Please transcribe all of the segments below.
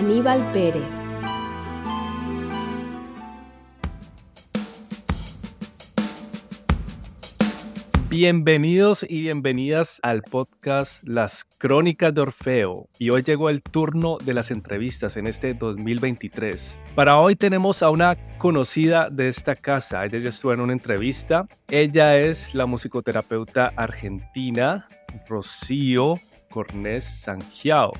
Aníbal Pérez. Bienvenidos y bienvenidas al podcast Las Crónicas de Orfeo. Y hoy llegó el turno de las entrevistas en este 2023. Para hoy tenemos a una conocida de esta casa. Ella ya estuvo en una entrevista. Ella es la musicoterapeuta argentina Rocío Cornés Sanjiao.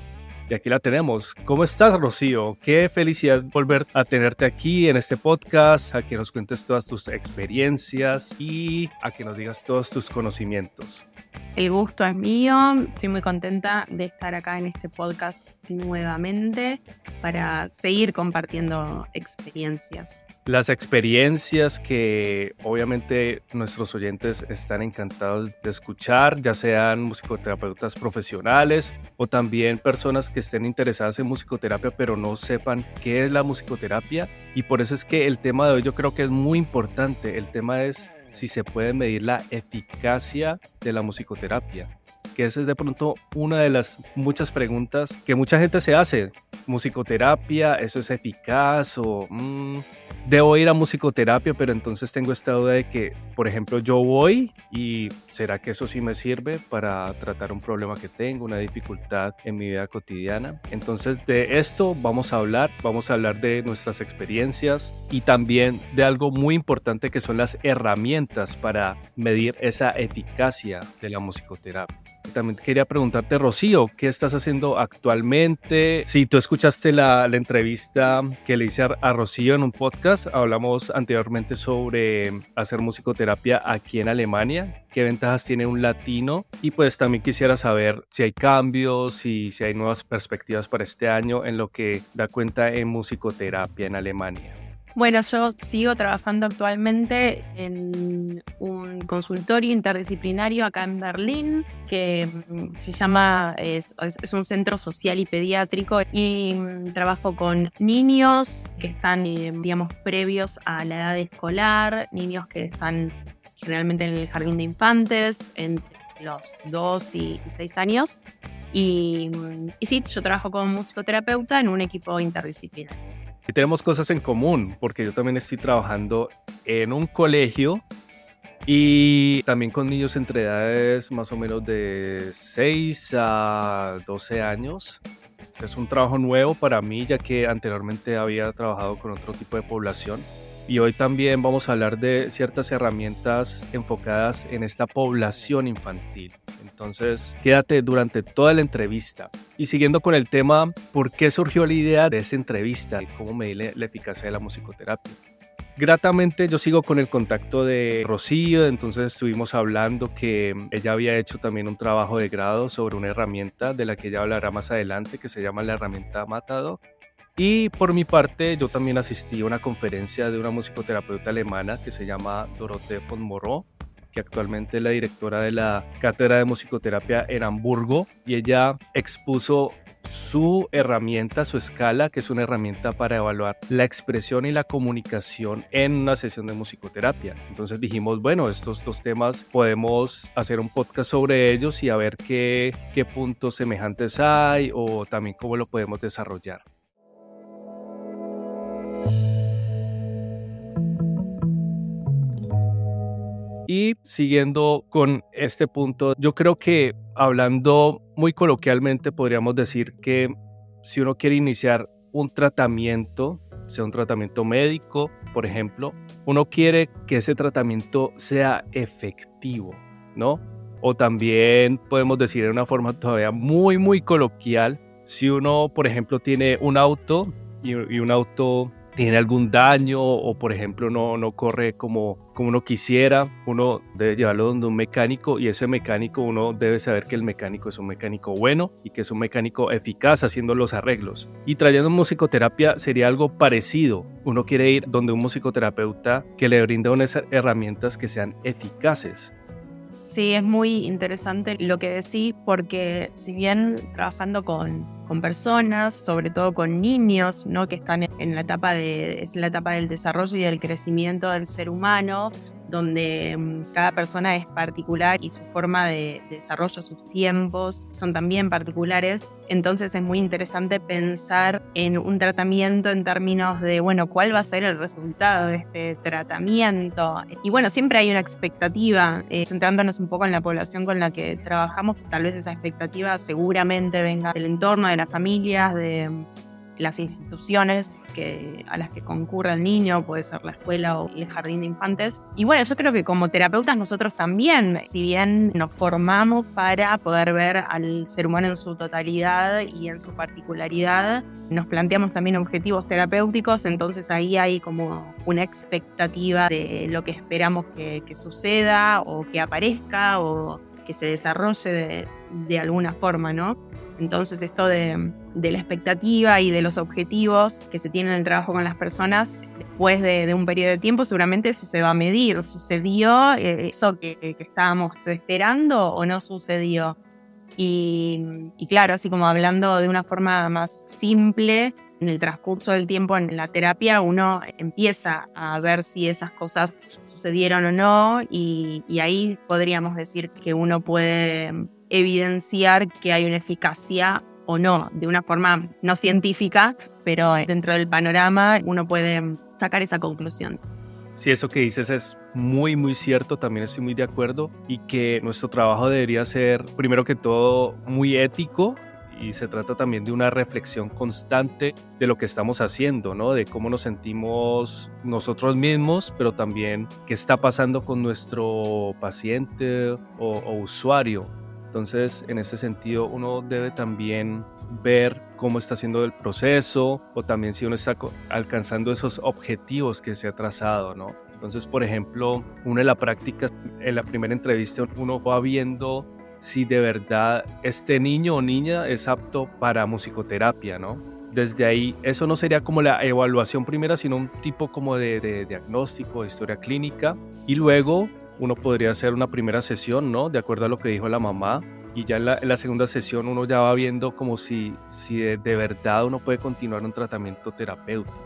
Y aquí la tenemos. ¿Cómo estás, Rocío? Qué felicidad volver a tenerte aquí en este podcast, a que nos cuentes todas tus experiencias y a que nos digas todos tus conocimientos. El gusto es mío, estoy muy contenta de estar acá en este podcast nuevamente para seguir compartiendo experiencias. Las experiencias que obviamente nuestros oyentes están encantados de escuchar, ya sean musicoterapeutas profesionales o también personas que estén interesadas en musicoterapia pero no sepan qué es la musicoterapia. Y por eso es que el tema de hoy yo creo que es muy importante. El tema es si se puede medir la eficacia de la musicoterapia. Esa es de pronto una de las muchas preguntas que mucha gente se hace. Musicoterapia, ¿eso es eficaz? O mm, debo ir a musicoterapia, pero entonces tengo esta duda de que, por ejemplo, yo voy y ¿será que eso sí me sirve para tratar un problema que tengo, una dificultad en mi vida cotidiana? Entonces de esto vamos a hablar, vamos a hablar de nuestras experiencias y también de algo muy importante que son las herramientas para medir esa eficacia de la musicoterapia. También quería preguntarte, Rocío, ¿qué estás haciendo actualmente? Si tú escuchaste la, la entrevista que le hice a, a Rocío en un podcast, hablamos anteriormente sobre hacer musicoterapia aquí en Alemania, qué ventajas tiene un latino y pues también quisiera saber si hay cambios y si hay nuevas perspectivas para este año en lo que da cuenta en musicoterapia en Alemania. Bueno, yo sigo trabajando actualmente en un consultorio interdisciplinario acá en Berlín que mm, se llama, es, es un centro social y pediátrico y mm, trabajo con niños que están, eh, digamos, previos a la edad escolar, niños que están generalmente en el jardín de infantes, entre los 2 y 6 años. Y, mm, y sí, yo trabajo como musicoterapeuta en un equipo interdisciplinario. Y tenemos cosas en común, porque yo también estoy trabajando en un colegio y también con niños entre edades más o menos de 6 a 12 años. Es un trabajo nuevo para mí, ya que anteriormente había trabajado con otro tipo de población. Y hoy también vamos a hablar de ciertas herramientas enfocadas en esta población infantil. Entonces, quédate durante toda la entrevista. Y siguiendo con el tema, ¿por qué surgió la idea de esta entrevista? ¿Cómo medir la eficacia de la musicoterapia? Gratamente yo sigo con el contacto de Rocío, entonces estuvimos hablando que ella había hecho también un trabajo de grado sobre una herramienta de la que ella hablará más adelante, que se llama la herramienta Matado. Y por mi parte, yo también asistí a una conferencia de una musicoterapeuta alemana que se llama Dorothee von Moreau, que actualmente es la directora de la Cátedra de Musicoterapia en Hamburgo, y ella expuso su herramienta, su escala, que es una herramienta para evaluar la expresión y la comunicación en una sesión de musicoterapia. Entonces dijimos, bueno, estos dos temas podemos hacer un podcast sobre ellos y a ver qué, qué puntos semejantes hay o también cómo lo podemos desarrollar. Y siguiendo con este punto, yo creo que hablando muy coloquialmente podríamos decir que si uno quiere iniciar un tratamiento, sea un tratamiento médico, por ejemplo, uno quiere que ese tratamiento sea efectivo, ¿no? O también podemos decir de una forma todavía muy, muy coloquial, si uno, por ejemplo, tiene un auto y, un auto tiene algún daño o por ejemplo no, no corre como, como uno quisiera, uno debe llevarlo donde un mecánico y ese mecánico uno debe saber que el mecánico es un mecánico bueno y que es un mecánico eficaz haciendo los arreglos. Y trayendo musicoterapia sería algo parecido. Uno quiere ir donde un musicoterapeuta que le brinde unas herramientas que sean eficaces. Sí, es muy interesante lo que decís porque si bien trabajando con con personas, sobre todo con niños, ¿no? que están en la etapa de, es la etapa del desarrollo y del crecimiento del ser humano, donde mm, cada persona es particular y su forma de, desarrollo, sus tiempos son también particulares. Entonces es muy interesante pensar en un tratamiento en términos de, bueno, cuál va a ser el resultado de este tratamiento. Y bueno, siempre hay una expectativa, eh, centrándonos un poco en la población con la que trabajamos, tal vez esa expectativa seguramente venga del entorno, de las familias, de las instituciones que, a las que concurre el niño, puede ser la escuela o el jardín de infantes. Y bueno, yo creo que como terapeutas nosotros también, si bien nos formamos para poder ver al ser humano en su totalidad y en su particularidad, nos planteamos también objetivos terapéuticos, entonces ahí hay como una expectativa de lo que esperamos que, que suceda o que aparezca o que se desarrolle de, de alguna forma, ¿no? Entonces esto de, la expectativa y de los objetivos que se tienen en el trabajo con las personas, después de, un periodo de tiempo seguramente eso se va a medir. ¿Sucedió eh, eso que, estábamos esperando o no sucedió? Y, y, claro, así como hablando de una forma más simple, en el transcurso del tiempo en la terapia uno empieza a ver si esas cosas sucedieron o no y, y ahí podríamos decir que uno puede evidenciar que hay una eficacia o no, de una forma no científica, pero dentro del panorama uno puede sacar esa conclusión. Sí, eso que dices es muy, muy cierto, también estoy muy de acuerdo y que nuestro trabajo debería ser, primero que todo, muy ético y se trata también de una reflexión constante de lo que estamos haciendo, ¿no? De cómo nos sentimos nosotros mismos, pero también qué está pasando con nuestro paciente o, usuario. Entonces, en ese sentido, uno debe también ver cómo está haciendo el proceso o también si uno está alcanzando esos objetivos que se ha trazado, ¿no? Entonces, por ejemplo, uno en la práctica, en la primera entrevista, uno va viendo si de verdad este niño o niña es apto para musicoterapia, ¿no? Desde ahí, eso no sería como la evaluación primera, sino un tipo como de, diagnóstico, de historia clínica. Y luego uno podría hacer una primera sesión, ¿no? De acuerdo a lo que dijo la mamá. Y ya en la, segunda sesión uno ya va viendo como si, si de, verdad uno puede continuar un tratamiento terapéutico.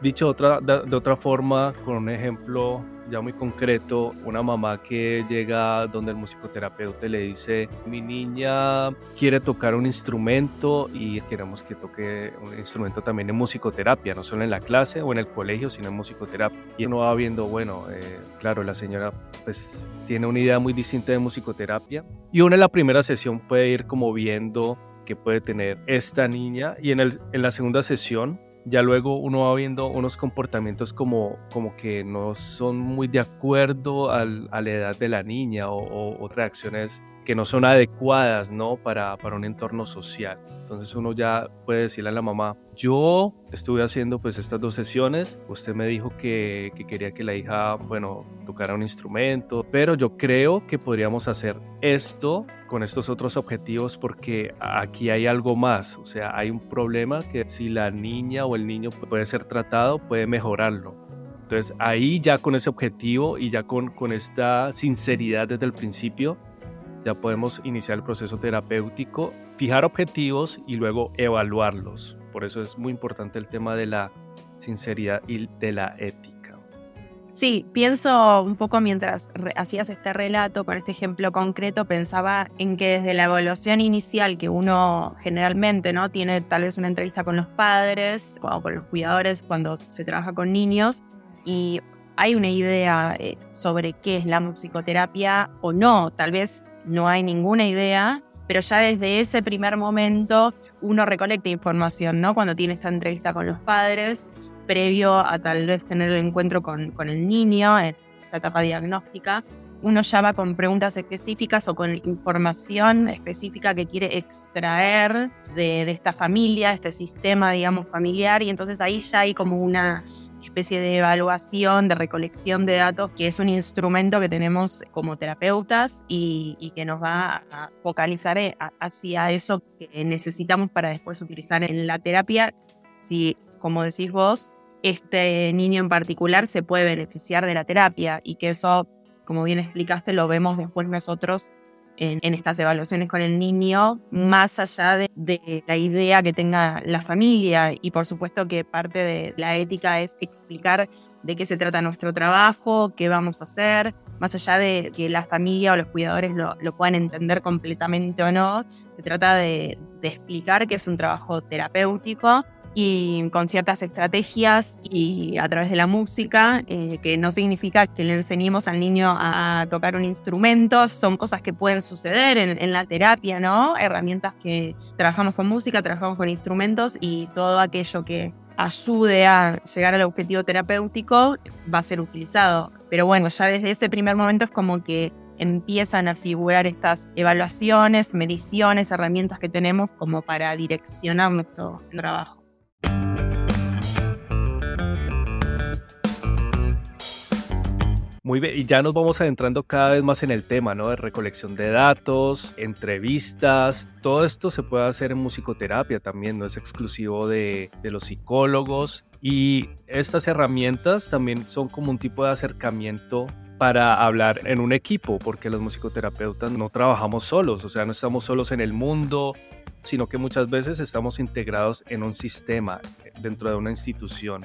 Dicho otra, de otra forma, con un ejemplo ya muy concreto, una mamá que llega donde el musicoterapeuta le dice, mi niña quiere tocar un instrumento y queremos que toque un instrumento también en musicoterapia, no solo en la clase o en el colegio, sino en musicoterapia. Y uno va viendo, bueno, eh, claro, la señora pues tiene una idea muy distinta de musicoterapia y uno en la primera sesión puede ir como viendo que puede tener esta niña y en, el, en la segunda sesión ya luego uno va viendo unos comportamientos como, como que no son muy de acuerdo a la edad de la niña o, reacciones que no son adecuadas ¿no? Para, para, un entorno social. Entonces uno ya puede decirle a la mamá, yo estuve haciendo pues estas dos sesiones, usted me dijo que, que quería que la hija, bueno, tocara un instrumento, pero yo creo que podríamos hacer esto con estos otros objetivos porque aquí hay algo más, o sea, hay un problema que si la niña o el niño puede ser tratado, puede mejorarlo. Entonces ahí ya con ese objetivo y ya con, con esta sinceridad desde el principio, ya podemos iniciar el proceso terapéutico, fijar objetivos y luego evaluarlos. Por eso es muy importante el tema de la sinceridad y de la ética. Sí, pienso un poco mientras hacías este relato con este ejemplo concreto, pensaba en que desde la evaluación inicial que uno generalmente no tiene tal vez una entrevista con los padres o con los cuidadores cuando se trabaja con niños y hay una idea eh, sobre qué es la musicoterapia o no, tal vez no hay ninguna idea, pero ya desde ese primer momento uno recolecta información, ¿no? Cuando tiene esta entrevista con los padres previo a tal vez tener el encuentro con, con el niño en esta etapa diagnóstica. uno ya va con preguntas específicas o con información específica que quiere extraer de, de esta familia, este sistema, digamos, familiar, y entonces ahí ya hay como una especie de evaluación, de recolección de datos, que es un instrumento que tenemos como terapeutas y, que nos va a focalizar eh, hacia eso que necesitamos para después utilizar en la terapia. Si, como decís vos, este niño en particular se puede beneficiar de la terapia y que eso, como bien explicaste, lo vemos después nosotros en, estas evaluaciones con el niño, más allá de, la idea que tenga la familia. Y por supuesto que parte de la ética es explicar de qué se trata nuestro trabajo, qué vamos a hacer, más allá de que la familia o los cuidadores lo, puedan entender completamente o no, se trata de explicar que es un trabajo terapéutico y con ciertas estrategias y a través de la música, eh, que no significa que le enseñemos al niño a tocar un instrumento, son cosas que pueden suceder en, la terapia, ¿no? Herramientas que trabajamos con música, trabajamos con instrumentos y todo aquello que ayude a llegar al objetivo terapéutico va a ser utilizado. Pero bueno, ya desde ese primer momento es como que empiezan a figurar estas evaluaciones, mediciones, herramientas que tenemos como para direccionar nuestro trabajo. Muy bien, y ya nos vamos adentrando cada vez más en el tema, ¿no? De recolección de datos, entrevistas, todo esto se puede hacer en musicoterapia también, no es exclusivo de, de los psicólogos. Y estas herramientas también son como un tipo de acercamiento para hablar en un equipo, porque los musicoterapeutas no trabajamos solos, o sea, no estamos solos en el mundo, sino que muchas veces estamos integrados en un sistema, dentro de una institución.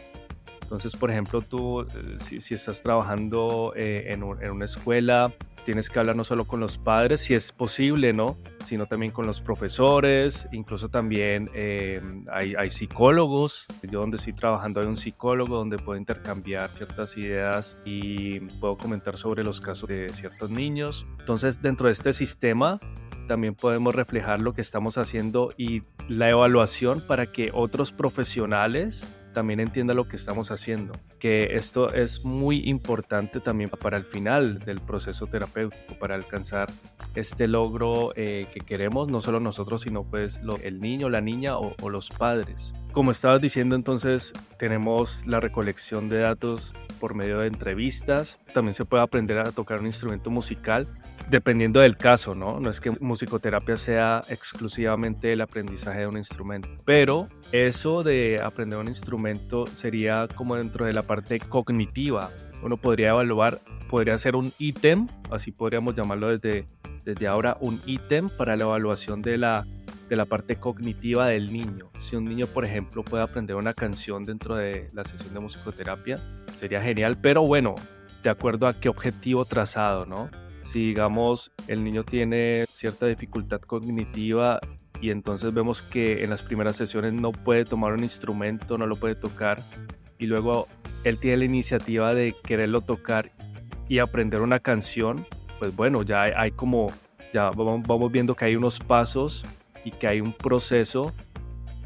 Entonces, por ejemplo, tú, eh, si, estás trabajando eh, en, una escuela, tienes que hablar no solo con los padres, si es posible, ¿no? Sino también con los profesores, incluso también eh, hay, hay, psicólogos. Yo donde estoy trabajando hay un psicólogo donde puedo intercambiar ciertas ideas y puedo comentar sobre los casos de ciertos niños. Entonces, dentro de este sistema también podemos reflejar lo que estamos haciendo y la evaluación para que otros profesionales también entienda lo que estamos haciendo, que esto es muy importante también para el final del proceso terapéutico, para alcanzar este logro eh, que queremos, no solo nosotros, sino pues el niño, la niña o, o los padres. Como estabas diciendo, entonces tenemos la recolección de datos por medio de entrevistas, también se puede aprender a tocar un instrumento musical dependiendo del caso, ¿no? No es que musicoterapia sea exclusivamente el aprendizaje de un instrumento, pero eso de aprender un instrumento sería como dentro de la parte cognitiva. Uno podría evaluar, podría ser un ítem, así podríamos llamarlo desde, desde ahora, un ítem para la evaluación de la, de la parte cognitiva del niño. Si un niño, por ejemplo, puede aprender una canción dentro de la sesión de musicoterapia, sería genial, pero bueno, de acuerdo a qué objetivo trazado, ¿no? si digamos el niño tiene cierta dificultad cognitiva y entonces vemos que en las primeras sesiones no puede tomar un instrumento, no lo puede tocar y luego él tiene la iniciativa de quererlo tocar y aprender una canción, pues bueno, ya hay, como, ya vamos, viendo que hay unos pasos y que hay un proceso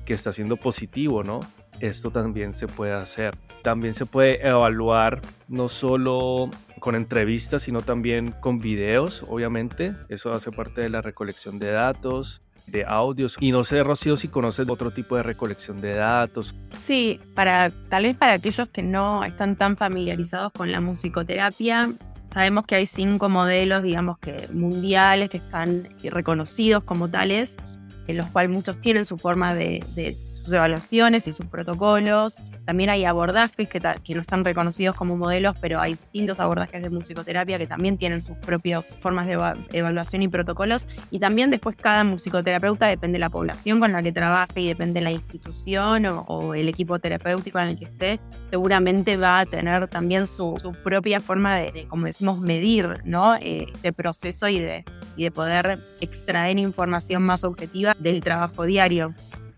que está siendo positivo, ¿no? Esto también se puede hacer. También se puede evaluar no solo con entrevistas, sino también con videos, obviamente. Eso hace parte de la recolección de datos, de audios. Y no sé, Rocío, si conoces otro tipo de recolección de datos. Sí, para, tal vez para aquellos que no están tan familiarizados con la musicoterapia, sabemos que hay cinco modelos, digamos que mundiales, que están reconocidos como tales en los cuales muchos tienen su forma de, sus evaluaciones y sus protocolos. También hay abordajes que, que, no están reconocidos como modelos, pero hay distintos abordajes de musicoterapia que también tienen sus propias formas de evaluación y protocolos. Y también después cada musicoterapeuta depende de la población con la que trabaje y depende de la institución o, el equipo terapéutico en el que esté, seguramente va a tener también su, propia forma de, como decimos, medir ¿no? Eh, este proceso y de, y de poder extraer información más objetiva del trabajo diario.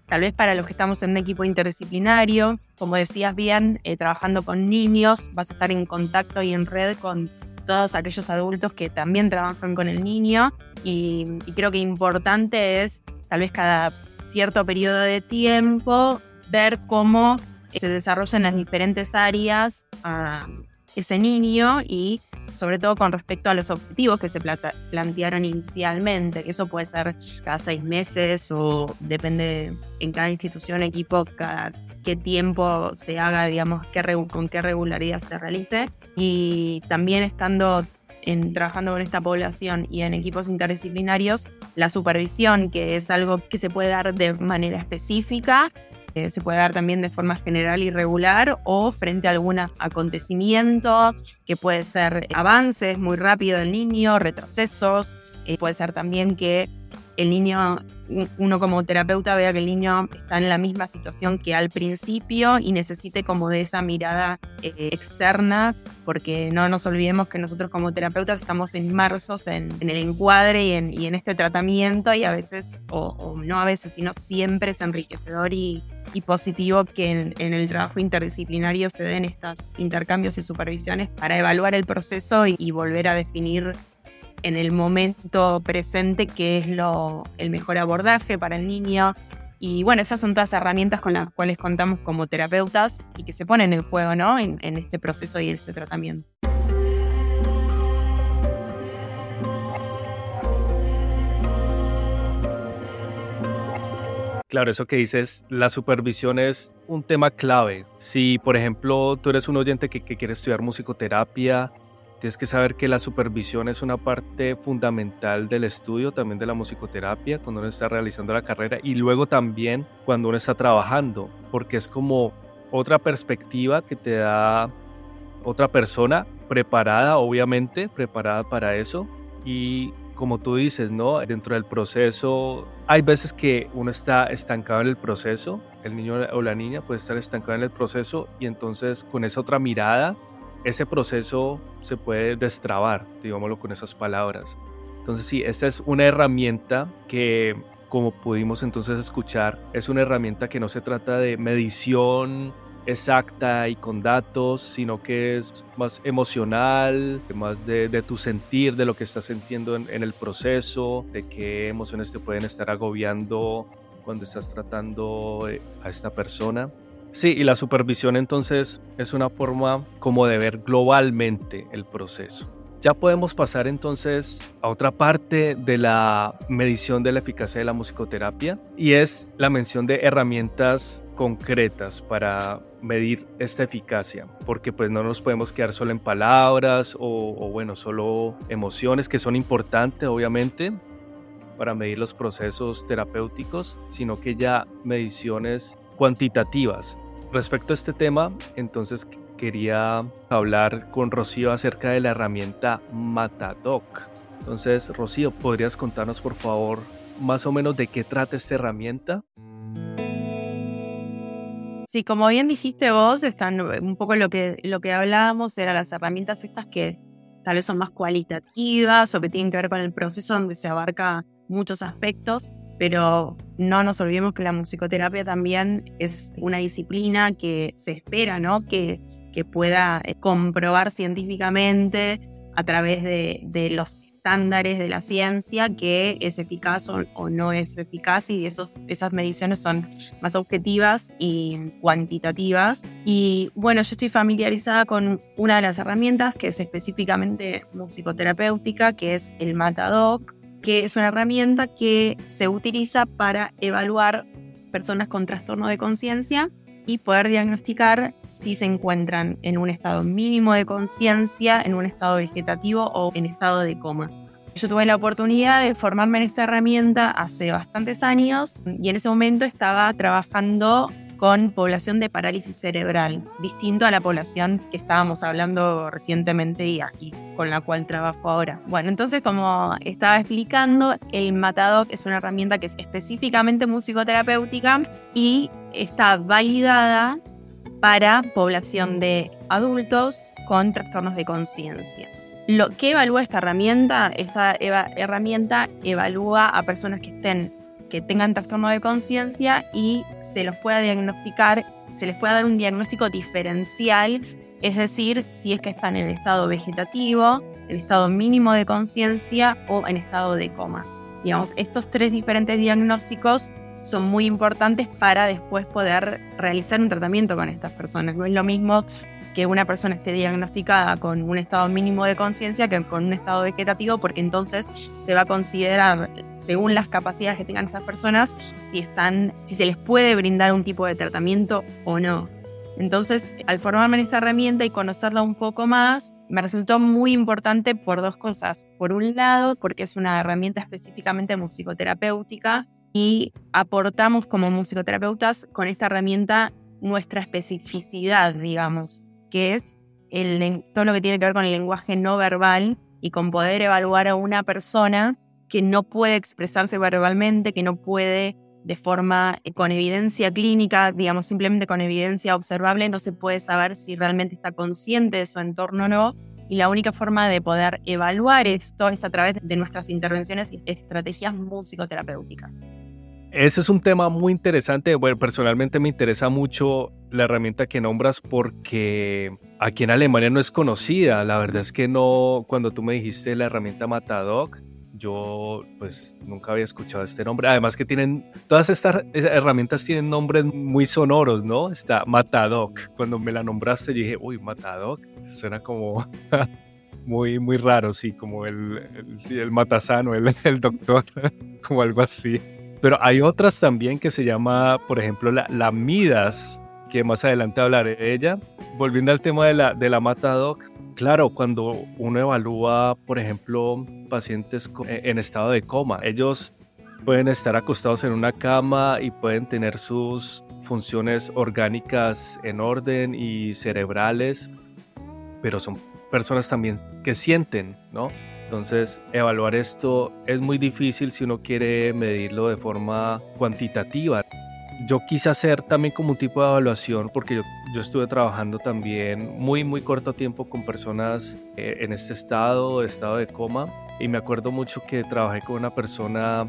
Tal vez para los que estamos en un equipo interdisciplinario, como decías bien, eh, trabajando con niños, vas a estar en contacto y en red con todos aquellos adultos que también trabajan con el niño y, creo que importante es tal vez cada cierto periodo de tiempo ver cómo se desarrollan las diferentes áreas a ese niño y sobre todo con respecto a los objetivos que se plantearon inicialmente, que eso puede ser cada seis meses o depende en cada institución, equipo, cada qué tiempo se haga, digamos, qué, con qué regularidad se realice. Y también estando en, trabajando con esta población y en equipos interdisciplinarios, la supervisión, que es algo que se puede dar de manera específica, eh, se puede dar también de forma general y regular o frente a algún acontecimiento que puede ser avances muy rápido del niño, retrocesos, eh, puede ser también que el niño, uno como terapeuta vea que el niño está en la misma situación que al principio y necesite como de esa mirada eh, externa, porque no nos olvidemos que nosotros como terapeutas estamos inmersos en, el encuadre y en, este tratamiento y a veces, o, no a veces, sino siempre es enriquecedor y, positivo que en, el trabajo interdisciplinario se den estos intercambios y supervisiones para evaluar el proceso y volver a definir en el momento presente qué es lo, el mejor abordaje para el niño. Y bueno, esas son todas herramientas con las cuales contamos como terapeutas y que se ponen en juego ¿no? en, en este proceso y en este tratamiento. Claro, eso que dices, la supervisión es un tema clave. Si, por ejemplo, tú eres un oyente que, que quiere estudiar musicoterapia, Tienes que saber que la supervisión es una parte fundamental del estudio, también de la musicoterapia, cuando uno está realizando la carrera y luego también cuando uno está trabajando, porque es como otra perspectiva que te da otra persona preparada, obviamente, preparada para eso. Y como tú dices, ¿no? Dentro del proceso, hay veces que uno está estancado en el proceso, el niño o la niña puede estar estancado en el proceso y entonces con esa otra mirada ese proceso se puede destrabar, digámoslo con esas palabras. Entonces sí, esta es una herramienta que, como pudimos entonces escuchar, es una herramienta que no se trata de medición exacta y con datos, sino que es más emocional, más de, tu sentir, de lo que estás sintiendo en, en el proceso, de qué emociones te pueden estar agobiando cuando estás tratando eh, a esta persona. Sí, y la supervisión entonces es una forma como de ver globalmente el proceso. Ya podemos pasar entonces a otra parte de la medición de la eficacia de la musicoterapia y es la mención de herramientas concretas para medir esta eficacia, porque pues no nos podemos quedar solo en palabras o, bueno, solo emociones que son importantes obviamente para medir los procesos terapéuticos, sino que ya mediciones cuantitativas Respecto a este tema, entonces quería hablar con Rocío acerca de la herramienta Matadoc. Entonces, Rocío, ¿podrías contarnos por favor más o menos de qué trata esta herramienta? Sí, como bien dijiste vos, están un poco lo que, lo que hablábamos, eran las herramientas estas que tal vez son más cualitativas o que tienen que ver con el proceso donde se abarca muchos aspectos pero no nos olvidemos que la musicoterapia también es una disciplina que se espera, ¿no? Que, que pueda eh, comprobar científicamente a través de, los estándares de la ciencia que es eficaz o, no es eficaz y esos, esas mediciones son más objetivas y cuantitativas. Y bueno, yo estoy familiarizada con una de las herramientas que es específicamente musicoterapéutica, que es el Matadoc, que es una herramienta que se utiliza para evaluar personas con trastorno de conciencia y poder diagnosticar si se encuentran en un estado mínimo de conciencia, en un estado vegetativo o en estado de coma. Yo tuve la oportunidad de formarme en esta herramienta hace bastantes años y en ese momento estaba trabajando con población de parálisis cerebral, distinto a la población que estábamos hablando recientemente y, aquí, con la cual trabajo ahora. Bueno, entonces como estaba explicando, el Matadoc es una herramienta que es específicamente musicoterapéutica y está validada para población de adultos con trastornos de conciencia. Lo que evalúa esta herramienta, esta herramienta evalúa a personas que estén que tengan trastorno de conciencia y se los pueda diagnosticar, se les pueda dar un diagnóstico diferencial, es decir, si es que están en estado vegetativo, en estado mínimo de conciencia o en estado de coma. Digamos, estos tres diferentes diagnósticos son muy importantes para después poder realizar un tratamiento con estas personas. No es lo mismo que una persona esté diagnosticada con un estado mínimo de conciencia que con un estado vegetativo, porque entonces se va a considerar, según las capacidades que tengan esas personas, si están, si se les puede brindar un tipo de tratamiento o no. Entonces, al formarme en esta herramienta y conocerla un poco más, me resultó muy importante por dos cosas. Por un lado, porque es una herramienta específicamente musicoterapéutica y aportamos como musicoterapeutas con esta herramienta nuestra especificidad, digamos, que es el, todo lo que tiene que ver con el lenguaje no verbal y con poder evaluar a una persona que no puede expresarse verbalmente, que no puede de forma eh, con evidencia clínica, digamos simplemente con evidencia observable, no se puede saber si realmente está consciente de su entorno o no. Y la única forma de poder evaluar esto es a través de nuestras intervenciones y estrategias musicoterapéuticas. Ese es un tema muy interesante. Bueno, personalmente me interesa mucho la herramienta que nombras porque aquí en Alemania no es conocida. La verdad es que no, cuando tú me dijiste la herramienta Matadoc, yo pues nunca había escuchado este nombre. Además que tienen, todas estas herramientas tienen nombres muy sonoros, ¿no? Está Matadoc. Cuando me la nombraste dije, uy, Matadoc, suena como muy, muy raro, sí, como el, el, el matasano, el, el doctor, como algo así. Pero hay otras también que se llama, por ejemplo, la, la Midas, que más adelante hablaré de ella. Volviendo al tema de la, de la Matadoc, Claro, cuando uno evalúa, por ejemplo, pacientes e, en estado de coma, ellos pueden estar acostados en una cama y pueden tener sus funciones orgánicas en orden y cerebrales, pero son personas también que sienten, ¿no? Entonces, evaluar esto es muy difícil si uno quiere medirlo de forma cuantitativa yo quise hacer también como un tipo de evaluación porque yo, estuve trabajando también muy, muy corto tiempo con personas eh, en este estado, estado de coma. Y me acuerdo mucho que trabajé con una persona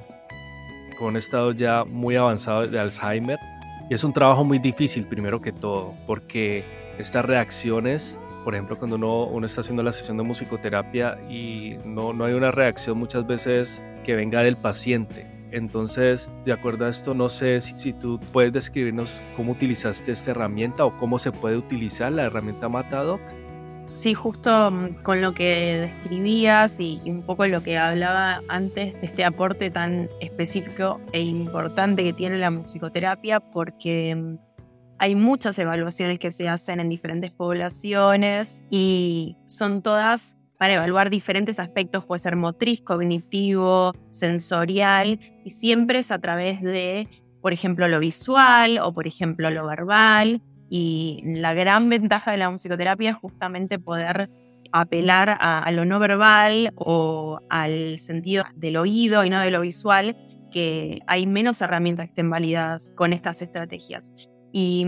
con un estado ya muy avanzado de Alzheimer. Y es un trabajo muy difícil, primero que todo, porque estas reacciones, por ejemplo, cuando uno, uno está haciendo la sesión de musicoterapia y no, no hay una reacción muchas veces que venga del paciente, entonces, de acuerdo a esto, no sé si, tú puedes describirnos cómo utilizaste esta herramienta o cómo se puede utilizar la herramienta Matadoc. Sí, justo mm, con lo que describías y un poco lo que hablaba antes de este aporte tan específico e importante que tiene la musicoterapia, porque mm, hay muchas evaluaciones que se hacen en diferentes poblaciones y son todas para evaluar diferentes aspectos, puede ser motriz, cognitivo, sensorial, y siempre es a través de, por ejemplo, lo visual o, por ejemplo, lo verbal. Y la gran ventaja de la musicoterapia es justamente poder apelar a, lo no verbal o al sentido del oído y no de lo visual, que hay menos herramientas que estén validadas con estas estrategias. Y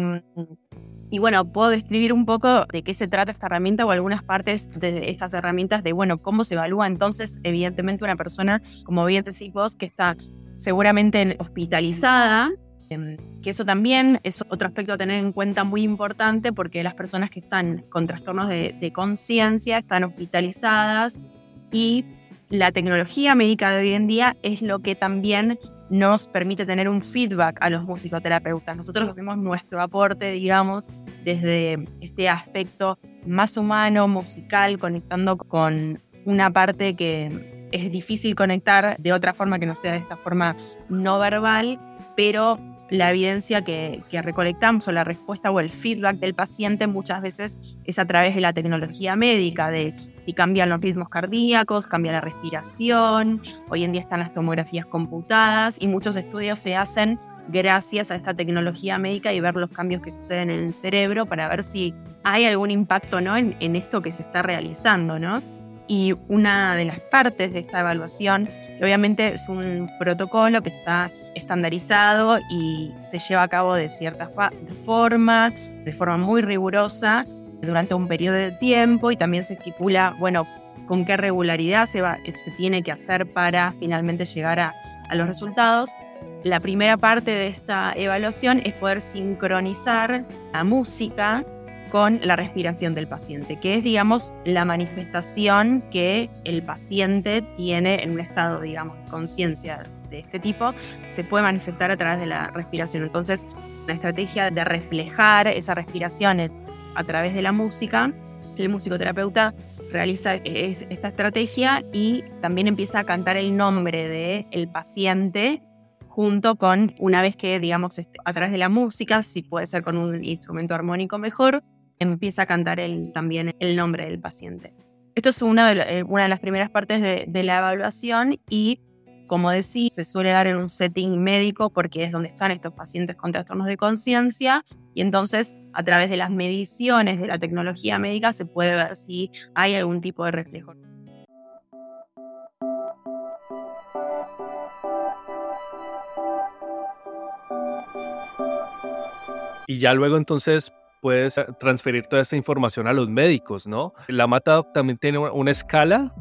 y bueno, puedo describir un poco de qué se trata esta herramienta o algunas partes de estas herramientas de, bueno, cómo se evalúa entonces, evidentemente, una persona, como bien decís vos, que está seguramente hospitalizada, em, que eso también es otro aspecto a tener en cuenta muy importante porque las personas que están con trastornos de, de conciencia están hospitalizadas y la tecnología médica de hoy en día es lo que también nos permite tener un feedback a los musicoterapeutas. Nosotros hacemos nuestro aporte, digamos, desde este aspecto más humano, musical, conectando con una parte que es difícil conectar de otra forma que no sea de esta forma no verbal, pero la evidencia que, recolectamos o la respuesta o el feedback del paciente muchas veces es a través de la tecnología médica, de si cambian los ritmos cardíacos, cambia la respiración, hoy en día están las tomografías computadas y muchos estudios se hacen gracias a esta tecnología médica y ver los cambios que suceden en el cerebro para ver si hay algún impacto ¿no? en, en esto que se está realizando, ¿no? Y una de las partes de esta evaluación, obviamente es un protocolo que está estandarizado y se lleva a cabo de cierta forma, de forma muy rigurosa, durante un periodo de tiempo y también se estipula, bueno, con qué regularidad se, va, se tiene que hacer para finalmente llegar a, a los resultados. La primera parte de esta evaluación es poder sincronizar la música con la respiración del paciente, que es, digamos, la manifestación que el paciente tiene en un estado, digamos, de conciencia de este tipo, se puede manifestar a través de la respiración. Entonces, la estrategia de reflejar esa respiración a través de la música, el musicoterapeuta realiza esta estrategia y también empieza a cantar el nombre del el paciente junto con, una vez que, digamos, este, a través de la música, si puede ser con un instrumento armónico mejor, empieza a cantar también el nombre del paciente. Esto es una de, eh, una de las primeras partes de, de la evaluación y como decía, se suele dar en un setting médico porque es donde están estos pacientes con trastornos de conciencia y entonces a través de las mediciones de la tecnología médica se puede ver si hay algún tipo de reflejo. Y ya luego entonces puedes transferir toda esta información a los médicos, ¿no? La mata también tiene una escala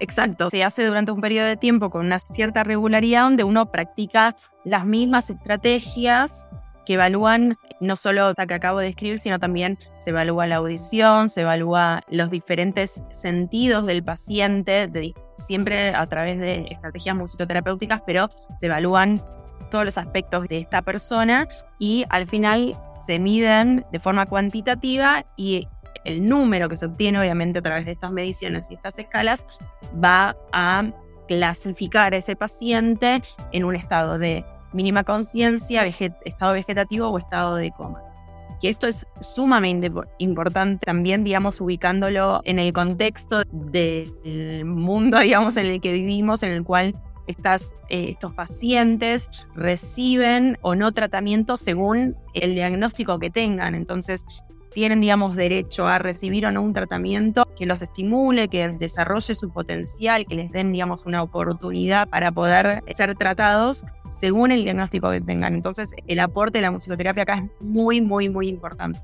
Exacto, se hace durante un periodo de tiempo con una cierta regularidad donde uno practica las mismas estrategias que evalúan no solo la que acabo de describir, sino también se evalúa la audición, se evalúa los diferentes sentidos del paciente, siempre a través de estrategias musicoterapéuticas, pero se evalúan todos los aspectos de esta persona y al final se miden de forma cuantitativa y el número que se obtiene obviamente a través de estas mediciones y estas escalas va a clasificar a ese paciente en un estado de mínima conciencia, estado vegetativo o estado de coma. Que esto es sumamente importante también, digamos, ubicándolo en el contexto del mundo, digamos, en el que vivimos, en el cual eh, estos pacientes reciben o no tratamiento según el diagnóstico que tengan. Entonces, tienen, digamos, derecho a recibir o no un tratamiento que los estimule, que desarrolle su potencial, que les den, digamos, una oportunidad para poder ser tratados según el diagnóstico que tengan. Entonces, el aporte de la musicoterapia acá es muy, muy, muy importante.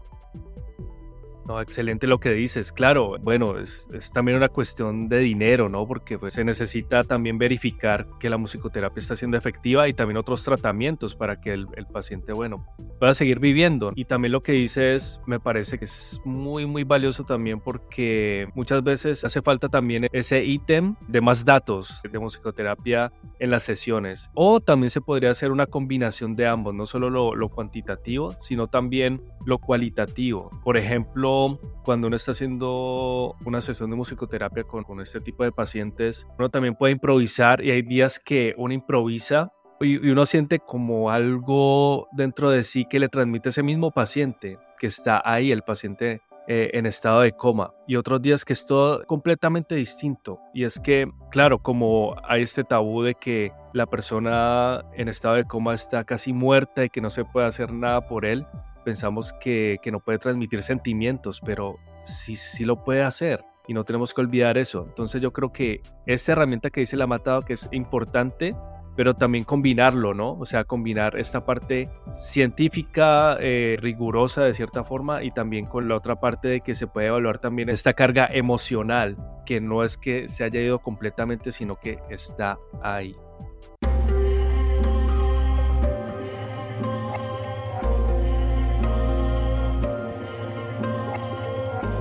No, excelente lo que dices. Claro, bueno, es, también una cuestión de dinero, ¿no? Porque pues, se necesita también verificar que la musicoterapia está siendo efectiva y también otros tratamientos para que el, paciente, bueno, pueda seguir viviendo. Y también lo que dices me parece que es muy, muy valioso también porque muchas veces hace falta también ese ítem de más datos de musicoterapia en las sesiones. O también se podría hacer una combinación de ambos, no solo lo, lo cuantitativo, sino también lo cualitativo. Por ejemplo, cuando uno está haciendo una sesión de musicoterapia con, con este tipo de pacientes, uno también puede improvisar y hay días que uno improvisa y, uno siente como algo dentro de sí que le transmite ese mismo paciente que está ahí, el paciente eh, en estado de coma y otros días que es todo completamente distinto. Y es que, claro, como hay este tabú de que la persona en estado de coma está casi muerta y que no se puede hacer nada por él, pensamos que, no puede transmitir sentimientos, pero sí, sí lo puede hacer y no tenemos que olvidar eso. Entonces yo creo que esta herramienta que dice la Matado que es importante, pero también combinarlo, ¿no? O sea, combinar esta parte científica, eh, rigurosa de cierta forma, y también con la otra parte de que se puede evaluar también esta carga emocional, que no es que se haya ido completamente, sino que está ahí.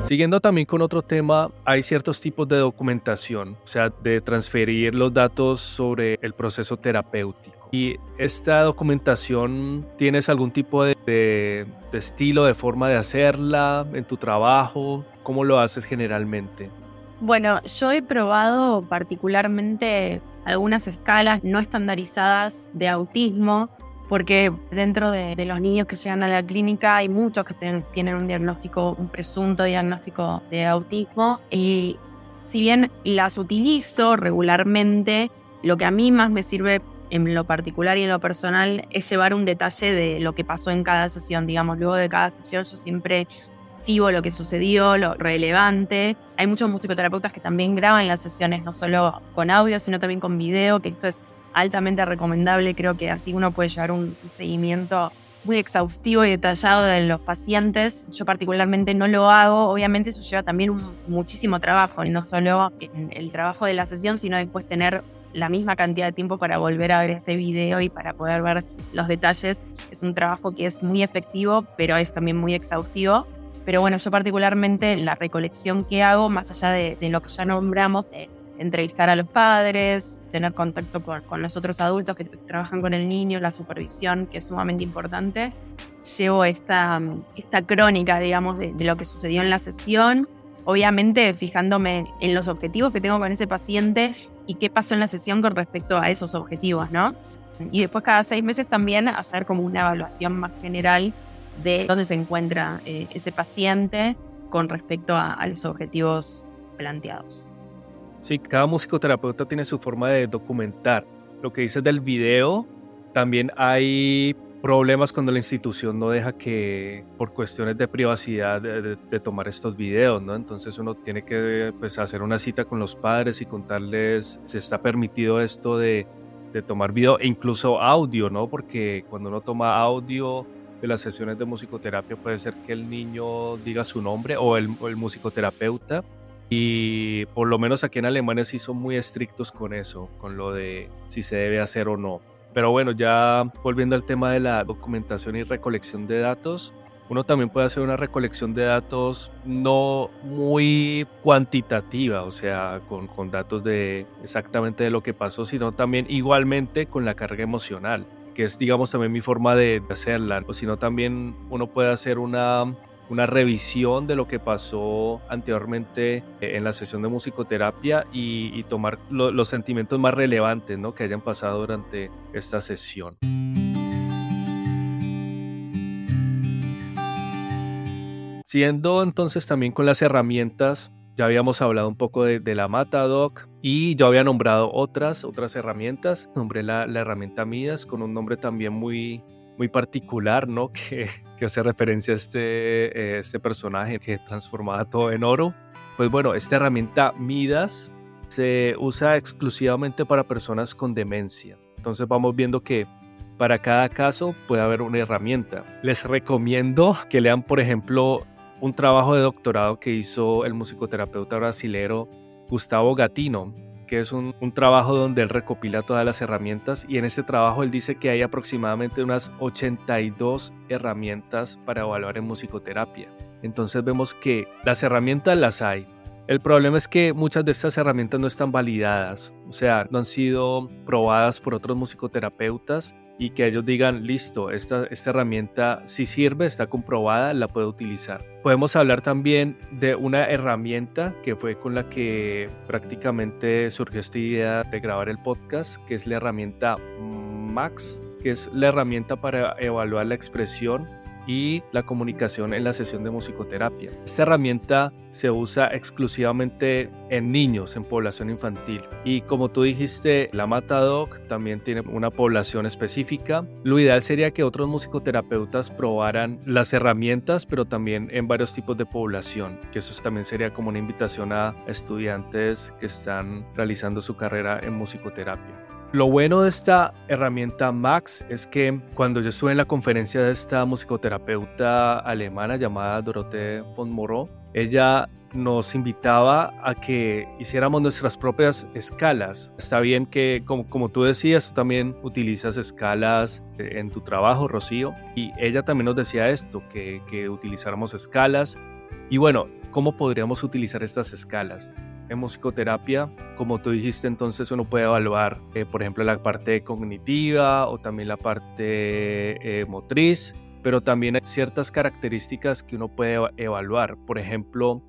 Siguiendo también con otro tema, hay ciertos tipos de documentación, o sea, de transferir los datos sobre el proceso terapéutico. ¿Y esta documentación tienes algún tipo de, estilo, de forma de hacerla en tu trabajo? ¿Cómo lo haces generalmente? Bueno, yo he probado particularmente algunas escalas no estandarizadas de autismo porque dentro de, los niños que llegan a la clínica hay muchos que tienen un diagnóstico, un presunto diagnóstico de autismo y si bien las utilizo regularmente, lo que a mí más me sirve en lo particular y en lo personal es llevar un detalle de lo que pasó en cada sesión, digamos, luego de cada sesión yo siempre lo que sucedió, lo relevante. Hay muchos musicoterapeutas que también graban las sesiones, no solo con audio, sino también con video, que esto es altamente recomendable. Creo que así uno puede llevar un seguimiento muy exhaustivo y detallado de los pacientes. Yo particularmente no lo hago. Obviamente eso lleva también muchísimo trabajo, no solo el trabajo de la sesión, sino después tener la misma cantidad de tiempo para volver a ver este video y para poder ver los detalles. Es un trabajo que es muy efectivo, pero es también muy exhaustivo. Pero bueno, yo particularmente la recolección que hago, más allá de, de lo que ya nombramos, de entrevistar a los padres, tener contacto con, los otros adultos que trabajan con el niño, la supervisión, que es sumamente importante. Llevo esta, esta crónica, digamos, de, lo que sucedió en la sesión, obviamente fijándome en los objetivos que tengo con ese paciente y qué pasó en la sesión con respecto a esos objetivos, ¿no? Y después cada seis meses también hacer como una evaluación más general de dónde se encuentra eh, ese paciente con respecto a los objetivos planteados. Sí, cada musicoterapeuta tiene su forma de documentar. Lo que dices del video, también hay problemas cuando la institución no deja que, por cuestiones de privacidad, de, tomar estos videos, ¿no? Entonces uno tiene que pues, hacer una cita con los padres y contarles si está permitido esto de, de tomar video e incluso audio, ¿no? Porque cuando uno toma audio de las sesiones de musicoterapia puede ser que el niño diga su nombre o el, o el musicoterapeuta y por lo menos aquí en Alemania sí son muy estrictos con eso, con lo de si se debe hacer o no. Pero bueno, ya volviendo al tema de la documentación y recolección de datos, uno también puede hacer una recolección de datos no muy cuantitativa, o sea, con, con, datos de exactamente de lo que pasó, sino también igualmente con la carga emocional, que es, digamos, también mi forma de hacerla, o sino también uno puede hacer una una revisión de lo que pasó anteriormente eh, en la sesión de musicoterapia y, tomar los sentimientos más relevantes ¿no? que hayan pasado durante esta sesión. Siguiendo entonces también con las herramientas, ya habíamos hablado un poco de, la Matadoc y yo había nombrado otras, otras herramientas. Nombré la, la herramienta Midas con un nombre también muy, muy particular, ¿no? Que, que hace referencia a este, eh, este personaje que transformaba todo en oro. Pues bueno, esta herramienta Midas se usa exclusivamente para personas con demencia. Entonces vamos viendo que para cada caso puede haber una herramienta. Les recomiendo que lean, por ejemplo, un trabajo de doctorado que hizo el musicoterapeuta brasilero Gustavo Gatino, que es un, trabajo donde él recopila todas las herramientas y en este trabajo él dice que hay aproximadamente unas 82 herramientas para evaluar en musicoterapia. Entonces vemos que las herramientas las hay. El problema es que muchas de estas herramientas no están validadas, o sea, no han sido probadas por otros musicoterapeutas y que ellos digan, listo, esta, esta herramienta si sirve, está comprobada, la puedo utilizar. Podemos hablar también de una herramienta que fue con la que prácticamente surgió esta idea de grabar el podcast, que es la herramienta Max, que es la herramienta para evaluar la expresión y la comunicación en la sesión de musicoterapia. Esta herramienta se usa exclusivamente en niños, en población infantil. Y como tú dijiste, la Matadoc también tiene una población específica. Lo ideal sería que otros musicoterapeutas probaran las herramientas, pero también en varios tipos de población, que eso también sería como una invitación a estudiantes que están realizando su carrera en musicoterapia. Lo bueno de esta herramienta Max es que cuando yo estuve en la conferencia de esta musicoterapeuta alemana llamada Dorothee von Moreau, ella nos invitaba a que hiciéramos nuestras propias escalas. Está bien que, como, como tú decías, tú también utilizas escalas en tu trabajo, Rocío, y ella también nos decía esto, que, que utilizáramos escalas. Y bueno, ¿cómo podríamos utilizar estas escalas? En musicoterapia, como tú dijiste, entonces uno puede evaluar, eh, por ejemplo, la parte cognitiva o también la parte eh, motriz, pero también hay ciertas características que uno puede evaluar. Por ejemplo,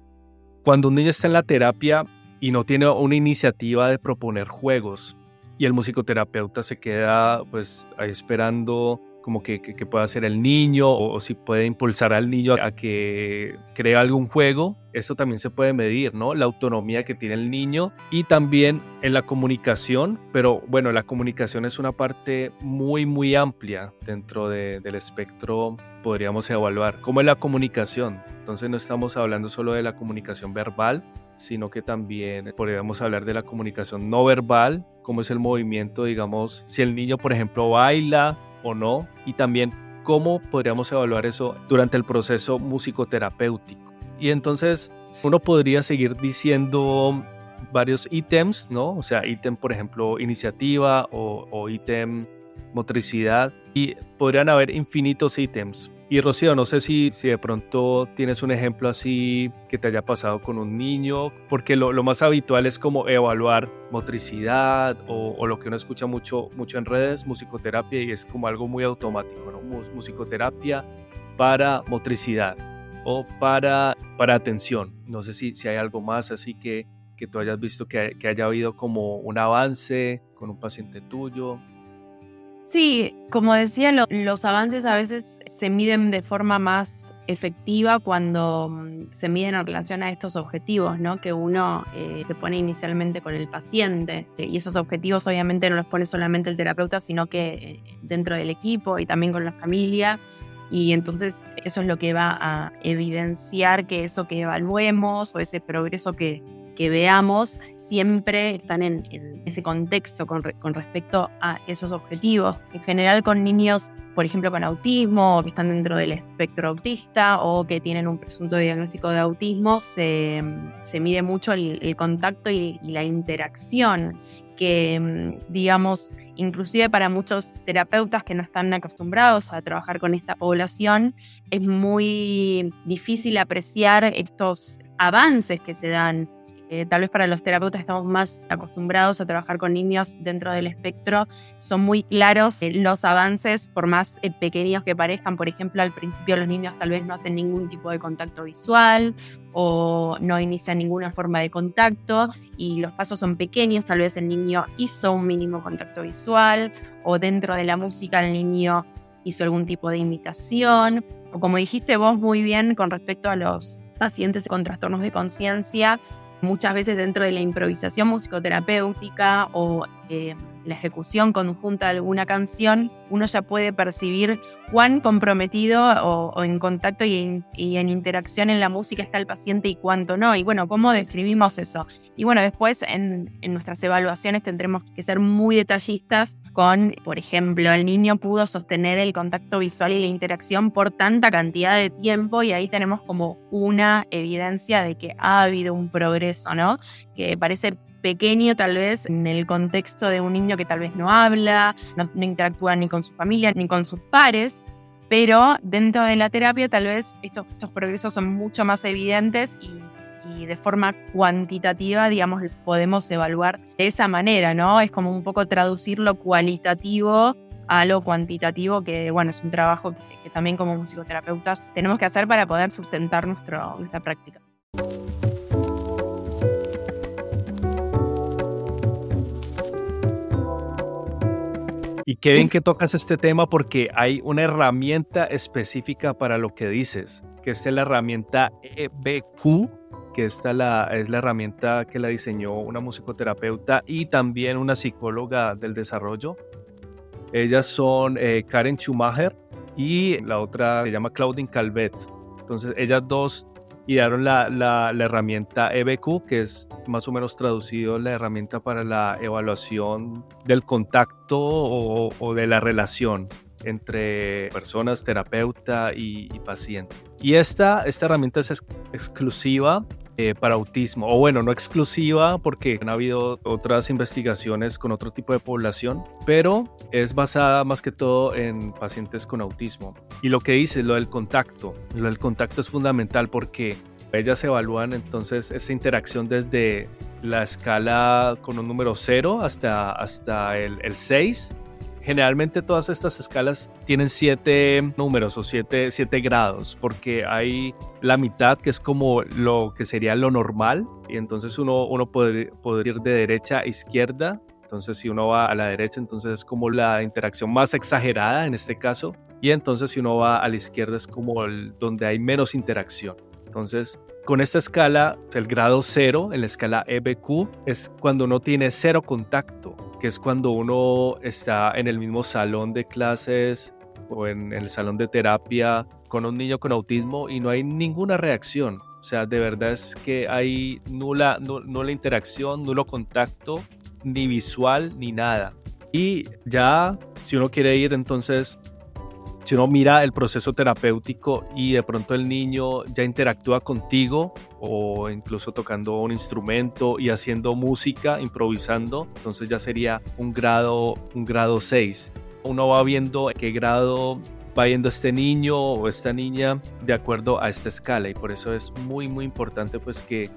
cuando un niño está en la terapia y no tiene una iniciativa de proponer juegos y el musicoterapeuta se queda pues ahí esperando como que, pueda hacer el niño o, si puede impulsar al niño a que crea algún juego. Esto también se puede medir, ¿no? La autonomía que tiene el niño y también en la comunicación, pero bueno, la comunicación es una parte muy, muy amplia dentro del espectro, podríamos evaluar. ¿Cómo es la comunicación? Entonces no estamos hablando solo de la comunicación verbal, sino que también podríamos hablar de la comunicación no verbal, cómo es el movimiento, digamos, si el niño, por ejemplo, baila o no, y también cómo podríamos evaluar eso durante el proceso musicoterapéutico. Y entonces uno podría seguir diciendo varios ítems, ¿no? O sea, ítem, por ejemplo, iniciativa o, ítem motricidad. Y podrían haber infinitos ítems. Y Rocío, no sé si, si de pronto tienes un ejemplo así que te haya pasado con un niño, porque lo, lo más habitual es como evaluar motricidad o, o, lo que uno escucha mucho, mucho en redes, musicoterapia, y es como algo muy automático, ¿no? Musicoterapia para motricidad o para, para atención. No sé si, si hay algo más así que, que tú hayas visto que, que haya habido como un avance con un paciente tuyo. Sí, como decía, lo, los avances a veces se miden de forma más efectiva cuando mm, se miden en relación a estos objetivos, ¿no? Que uno eh, se pone inicialmente con el paciente. Y esos objetivos obviamente no los pone solamente el terapeuta, sino que eh, dentro del equipo y también con la familia. Y entonces eso es lo que va a evidenciar que eso que evaluemos o ese progreso que, que veamos siempre están en, ese contexto con, con, respecto a esos objetivos. En general con niños, por ejemplo, con autismo, o que están dentro del espectro autista o que tienen un presunto diagnóstico de autismo, se, se mide mucho el, el contacto y, y la interacción que, digamos, inclusive para muchos terapeutas que no están acostumbrados a trabajar con esta población, es muy difícil apreciar estos avances que se dan eh, tal vez para los terapeutas estamos más acostumbrados a trabajar con niños dentro del espectro, son muy claros eh, los avances, por más eh, pequeños que parezcan. Por ejemplo, al principio los niños tal vez no hacen ningún tipo de contacto visual o no inician ninguna forma de contacto y los pasos son pequeños, tal vez el niño hizo un mínimo contacto visual o dentro de la música el niño hizo algún tipo de imitación o como dijiste vos muy bien con respecto a los pacientes con trastornos de conciencia, muchas veces dentro de la improvisación musicoterapéutica o eh, la ejecución conjunta de alguna canción, uno ya puede percibir cuán comprometido o, en contacto y en, interacción en la música está el paciente y cuánto no. Y bueno, ¿cómo describimos eso? Y bueno, después en nuestras evaluaciones tendremos que ser muy detallistas con, por ejemplo, el niño pudo sostener el contacto visual y la interacción por tanta cantidad de tiempo y ahí tenemos como una evidencia de que ha habido un progreso, ¿no? Que parece pequeño tal vez en el contexto de un niño que tal vez no habla, no, no, interactúa ni con su familia ni con sus pares, pero dentro de la terapia tal vez estos, estos progresos son mucho más evidentes y, y, de forma cuantitativa, digamos, podemos evaluar de esa manera, ¿no? Es como un poco traducir lo cualitativo a lo cuantitativo, que bueno, es un trabajo que, que también como musicoterapeutas tenemos que hacer para poder sustentar nuestro, nuestra práctica. Y qué bien que tocas este tema porque hay una herramienta específica para lo que dices, que esta es la herramienta EBQ, que esta la, es la herramienta que la diseñó una musicoterapeuta y también una psicóloga del desarrollo. Ellas son eh, Karen Schumacher y la otra se llama Claudine Calvet. Entonces, ellas dos idearon la, la, la, herramienta EBQ, que es más o menos traducido la herramienta para la evaluación del contacto o, o de la relación entre personas, terapeuta y, y, paciente. Y esta, esta herramienta es ex exclusiva eh, para autismo, o bueno, no exclusiva porque han habido otras investigaciones con otro tipo de población, pero es basada más que todo en pacientes con autismo. Y lo que dice, lo del contacto, lo del contacto es fundamental porque ellas evalúan entonces esa interacción desde la escala con un número 0 hasta, hasta el, el 6 generalmente todas estas escalas tienen siete números o siete, siete, grados, porque hay la mitad que es como lo que sería lo normal, y entonces uno, uno puede, puede ir de derecha a izquierda. Entonces, si uno va a la derecha, entonces es como la interacción más exagerada en este caso. Y entonces, si uno va a la izquierda, es como donde hay menos interacción. Entonces, con esta escala, el grado cero en la escala EBQ es cuando uno tiene cero contacto que es cuando uno está en el mismo salón de clases o en el salón de terapia con un niño con autismo y no hay ninguna reacción. O sea, de verdad es que hay nula, nula interacción, nulo contacto, ni visual, ni nada. Y ya, si uno quiere ir entonces si uno mira el proceso terapéutico y de pronto el niño ya interactúa contigo o incluso tocando un instrumento y haciendo música, improvisando, entonces ya sería un grado un grado 6. Uno va viendo qué grado va yendo este niño o esta niña de acuerdo a esta escala y por eso es muy muy importante pues que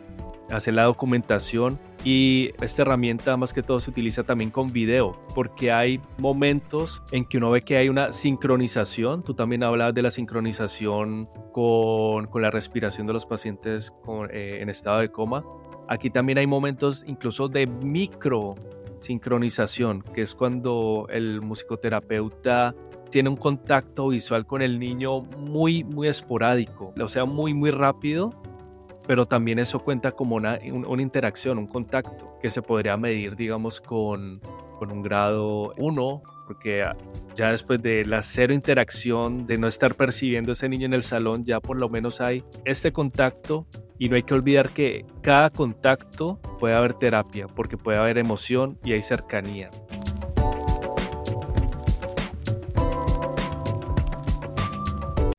hacer la documentación y esta herramienta más que todo se utiliza también con video porque hay momentos en que uno ve que hay una sincronización, tú también hablas de la sincronización con, con la respiración de los pacientes eh, en estado de coma, aquí también hay momentos incluso de micro sincronización, que es cuando el musicoterapeuta tiene un contacto visual con el niño muy, muy esporádico, o sea, muy, muy rápido pero también eso cuenta como una, una interacción, un contacto que se podría medir, digamos, con, con un grado 1, porque ya después de la cero interacción, de no estar percibiendo ese niño en el salón, ya por lo menos hay este contacto y no hay que olvidar que cada contacto puede haber terapia, porque puede haber emoción y hay cercanía.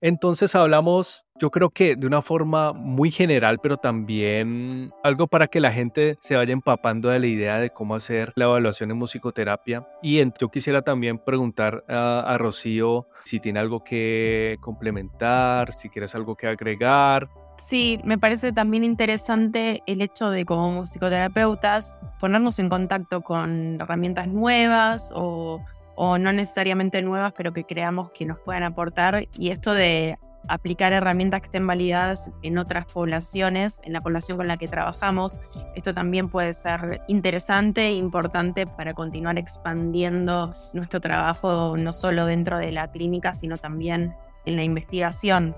Entonces hablamos, yo creo que de una forma muy general, pero también algo para que la gente se vaya empapando de la idea de cómo hacer la evaluación en musicoterapia. Y yo quisiera también preguntar a, Rocío si tiene algo que complementar, si quieres algo que agregar. Sí, me parece también interesante el hecho de como musicoterapeutas ponernos en contacto con herramientas nuevas o no necesariamente nuevas, pero que creamos que nos puedan aportar. Y esto de aplicar herramientas que estén validadas en otras poblaciones, en la población con la que trabajamos, esto también puede ser interesante e importante para continuar expandiendo nuestro trabajo no solo dentro de la clínica, sino también en la investigación.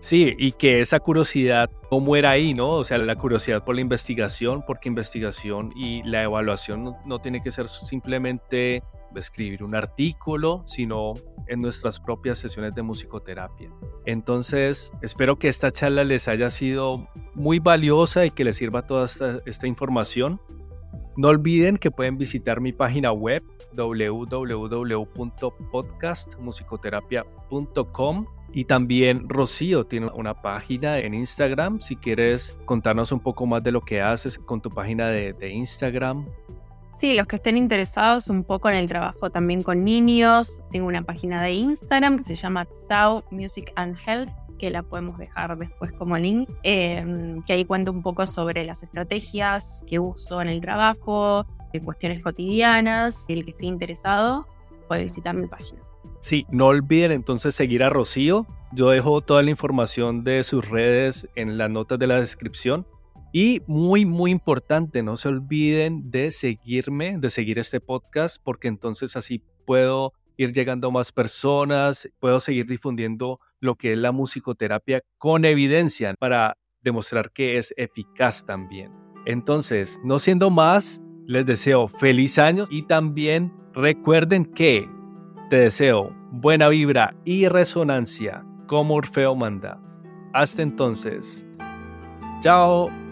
Sí, y que esa curiosidad no muera ahí, ¿no? O sea, la curiosidad por la investigación, porque investigación y la evaluación no, no tiene que ser simplemente escribir un artículo, sino en nuestras propias sesiones de musicoterapia. Entonces, espero que esta charla les haya sido muy valiosa y que les sirva toda esta, información. No olviden que pueden visitar mi página web www.podcastmusicoterapia.com y también Rocío tiene una página en Instagram. Si quieres contarnos un poco más de lo que haces con tu página de, Instagram, Sí, los que estén interesados un poco en el trabajo también con niños, tengo una página de Instagram que se llama Tao Music and Health, que la podemos dejar después como link, em, que ahí cuento un poco sobre las estrategias que uso en el trabajo, de cuestiones cotidianas. El que esté interesado puede visitar mi página. Sí, no olviden entonces seguir a Rocío. Yo dejo toda la información de sus redes en las notas de la descripción. Y muy, muy importante, no se olviden de seguirme, de seguir este podcast, porque entonces así puedo ir llegando a más personas, puedo seguir difundiendo lo que es la musicoterapia con evidencia para demostrar que es eficaz también. Entonces, no siendo más, les deseo feliz año y también recuerden que te deseo buena vibra y resonancia como Orfeo manda. Hasta entonces. Chao.